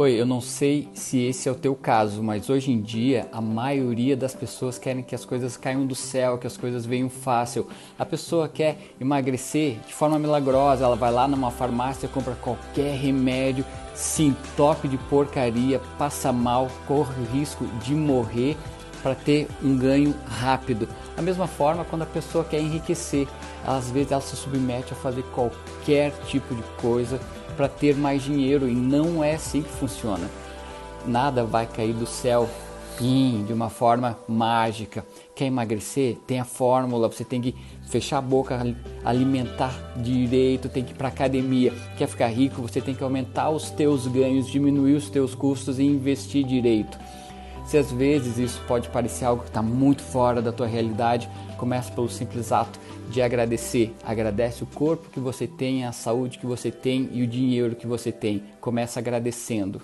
Oi, eu não sei se esse é o teu caso, mas hoje em dia a maioria das pessoas querem que as coisas caiam do céu, que as coisas venham fácil. A pessoa quer emagrecer de forma milagrosa, ela vai lá numa farmácia, compra qualquer remédio, se entope de porcaria, passa mal, corre risco de morrer para ter um ganho rápido. Da mesma forma, quando a pessoa quer enriquecer, às vezes ela se submete a fazer qualquer tipo de coisa para ter mais dinheiro e não é assim que funciona. Nada vai cair do céu pim, de uma forma mágica. Quer emagrecer? Tem a fórmula, você tem que fechar a boca, alimentar direito, tem que ir para academia. Quer ficar rico? Você tem que aumentar os teus ganhos, diminuir os teus custos e investir direito. Se às vezes isso pode parecer algo que está muito fora da tua realidade, comece pelo simples ato de agradecer. Agradece o corpo que você tem, a saúde que você tem e o dinheiro que você tem. Começa agradecendo.